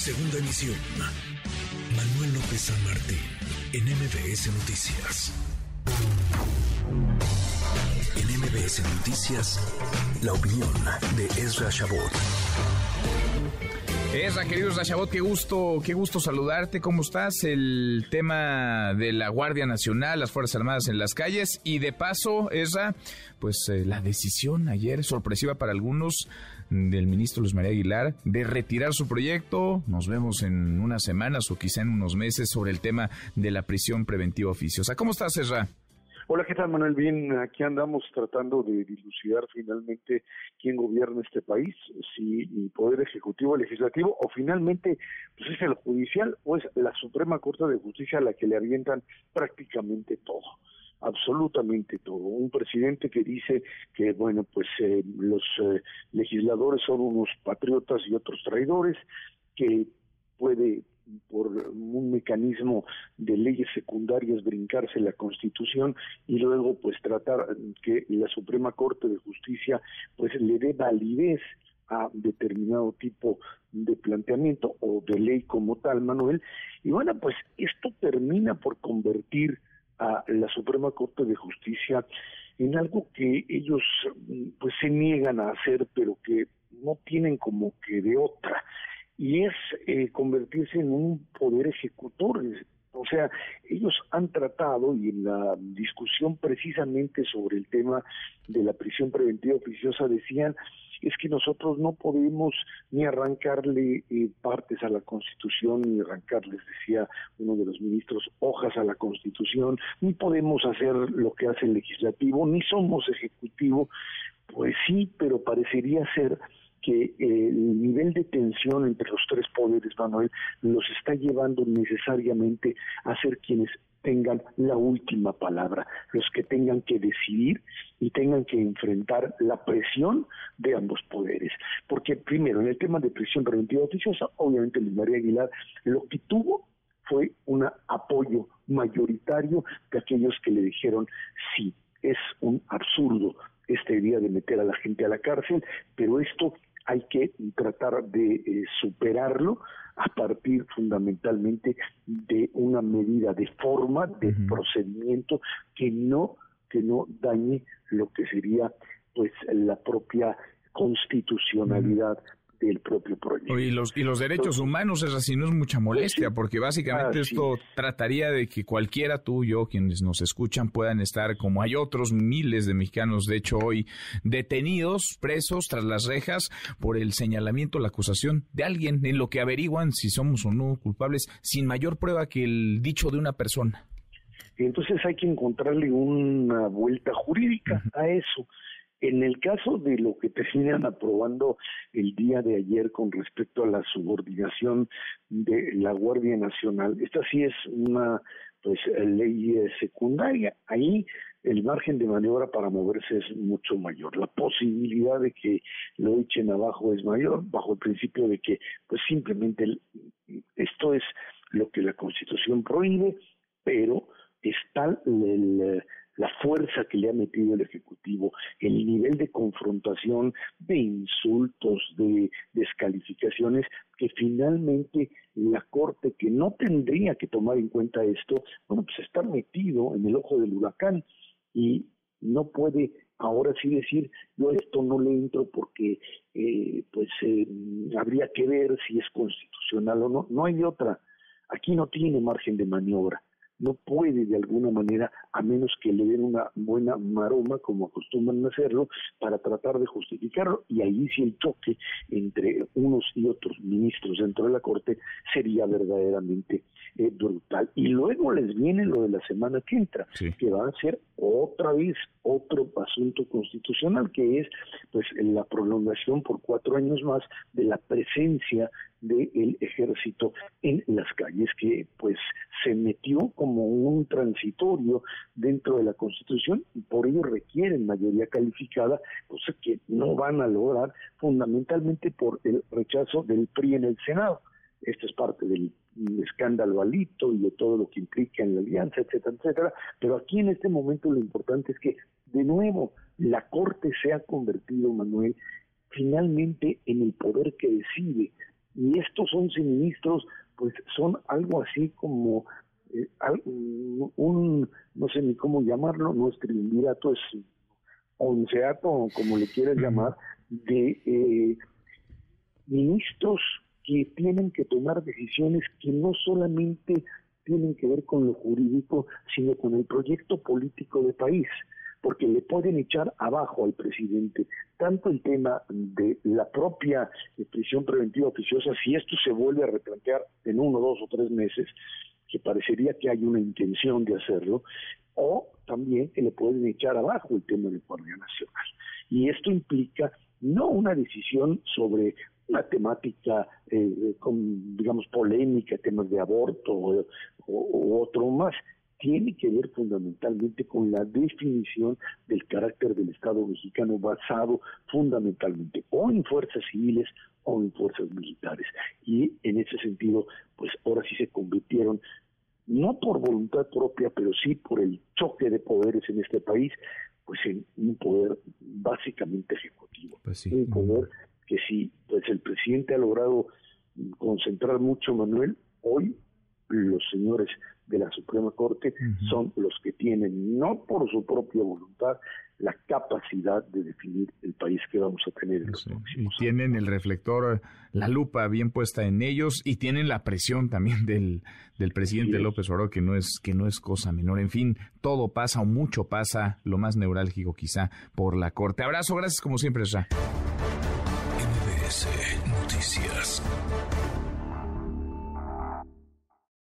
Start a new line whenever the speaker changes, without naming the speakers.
Segunda emisión. Manuel López San Martín, en MBS Noticias. En MBS Noticias, la opinión de Ezra Shabot.
Ezra, queridos Rashabot, qué gusto, qué gusto saludarte. ¿Cómo estás? El tema de la Guardia Nacional, las Fuerzas Armadas en las calles y de paso, Ezra, pues eh, la decisión ayer sorpresiva para algunos del ministro Luis María Aguilar de retirar su proyecto. Nos vemos en unas semanas o quizá en unos meses sobre el tema de la prisión preventiva oficiosa. ¿Cómo estás, Ezra?
Hola, ¿qué tal Manuel? Bien, aquí andamos tratando de dilucidar finalmente quién gobierna este país, si el Poder Ejecutivo, Legislativo o finalmente pues es el Judicial o es la Suprema Corte de Justicia a la que le avientan prácticamente todo absolutamente todo. Un presidente que dice que, bueno, pues eh, los eh, legisladores son unos patriotas y otros traidores, que puede por mecanismo de leyes secundarias brincarse la Constitución y luego pues tratar que la Suprema Corte de Justicia pues le dé validez a determinado tipo de planteamiento o de ley como tal, Manuel. Y bueno, pues esto termina por convertir a la Suprema Corte de Justicia en algo que ellos pues se niegan a hacer, pero que no tienen como que de otra y es eh, convertirse en un poder ejecutor. O sea, ellos han tratado, y en la discusión precisamente sobre el tema de la prisión preventiva oficiosa, decían, es que nosotros no podemos ni arrancarle eh, partes a la Constitución, ni arrancarles, decía uno de los ministros, hojas a la Constitución, ni podemos hacer lo que hace el legislativo, ni somos ejecutivo. Pues sí, pero parecería ser que el nivel de tensión entre los tres poderes, Manuel, los está llevando necesariamente a ser quienes tengan la última palabra, los que tengan que decidir y tengan que enfrentar la presión de ambos poderes. Porque primero, en el tema de prisión preventiva oficiosa, obviamente Luis María Aguilar lo que tuvo fue un apoyo mayoritario de aquellos que le dijeron sí, es un absurdo esta idea de meter a la gente a la cárcel, pero esto hay que tratar de eh, superarlo a partir fundamentalmente de una medida de forma, de procedimiento que no que no dañe lo que sería pues la propia constitucionalidad del propio proyecto.
Y los, y los derechos humanos, es así, no es mucha molestia, porque básicamente esto trataría de que cualquiera, tú, yo, quienes nos escuchan, puedan estar, como hay otros miles de mexicanos, de hecho, hoy detenidos, presos tras las rejas por el señalamiento, la acusación de alguien, en lo que averiguan si somos o no culpables, sin mayor prueba que el dicho de una persona.
Entonces hay que encontrarle una vuelta jurídica a eso. En el caso de lo que terminan aprobando el día de ayer con respecto a la subordinación de la Guardia Nacional, esta sí es una pues ley eh, secundaria. Ahí el margen de maniobra para moverse es mucho mayor. La posibilidad de que lo echen abajo es mayor, bajo el principio de que pues simplemente esto es lo que la Constitución prohíbe, pero está el la fuerza que le ha metido el Ejecutivo, el nivel de confrontación, de insultos, de descalificaciones, que finalmente la Corte, que no tendría que tomar en cuenta esto, bueno, pues está metido en el ojo del huracán y no puede ahora sí decir yo esto no le entro porque eh, pues eh, habría que ver si es constitucional o no no hay otra. Aquí no tiene margen de maniobra no puede de alguna manera, a menos que le den una buena maroma, como acostumbran hacerlo, para tratar de justificarlo, y ahí sí el choque entre unos y otros ministros dentro de la Corte sería verdaderamente eh, brutal. Y luego les viene lo de la semana que entra, que va a ser otra vez otro asunto constitucional, que es pues la prolongación por cuatro años más de la presencia del ejército en las calles, que pues se metió como un transitorio dentro de la Constitución y por ello requieren mayoría calificada, cosa que no van a lograr fundamentalmente por el rechazo del PRI en el Senado. Esto es parte del escándalo alito y de todo lo que implica en la alianza, etcétera, etcétera. Pero aquí en este momento lo importante es que, de nuevo, la Corte se ha convertido, Manuel, finalmente en el poder que decide y estos 11 ministros pues son algo así como eh, un, no sé ni cómo llamarlo, no es triunvirato, es onceato, como le quieras llamar, de eh, ministros que tienen que tomar decisiones que no solamente tienen que ver con lo jurídico, sino con el proyecto político de país, porque le pueden echar abajo al presidente tanto el tema de la propia prisión preventiva oficiosa, si esto se vuelve a replantear en uno, dos o tres meses, que parecería que hay una intención de hacerlo, o también que le pueden echar abajo el tema de Guardia Nacional. Y esto implica no una decisión sobre una temática, eh, con, digamos, polémica, temas de aborto o, otro más, tiene que ver fundamentalmente con la definición del carácter del Estado mexicano basado fundamentalmente o en fuerzas civiles o en fuerzas militares. Y en ese sentido, pues ahora sí se convirtieron, no por voluntad propia, pero sí por el choque de poderes en este país, pues en un poder básicamente ejecutivo.
Pues
un poder que si pues el presidente ha logrado concentrar mucho, Manuel, hoy los señores de la Suprema Corte son los que tienen, no por su propia voluntad, la capacidad de definir el país que vamos a tener en los próximos
Y tienen el reflector, la lupa bien puesta en ellos y tienen la presión también del, del presidente López Obrador, que no, es, que no es cosa menor. En fin, todo pasa o mucho pasa, lo más neurálgico quizá, por la Corte. Abrazo, gracias como siempre,
Noticias.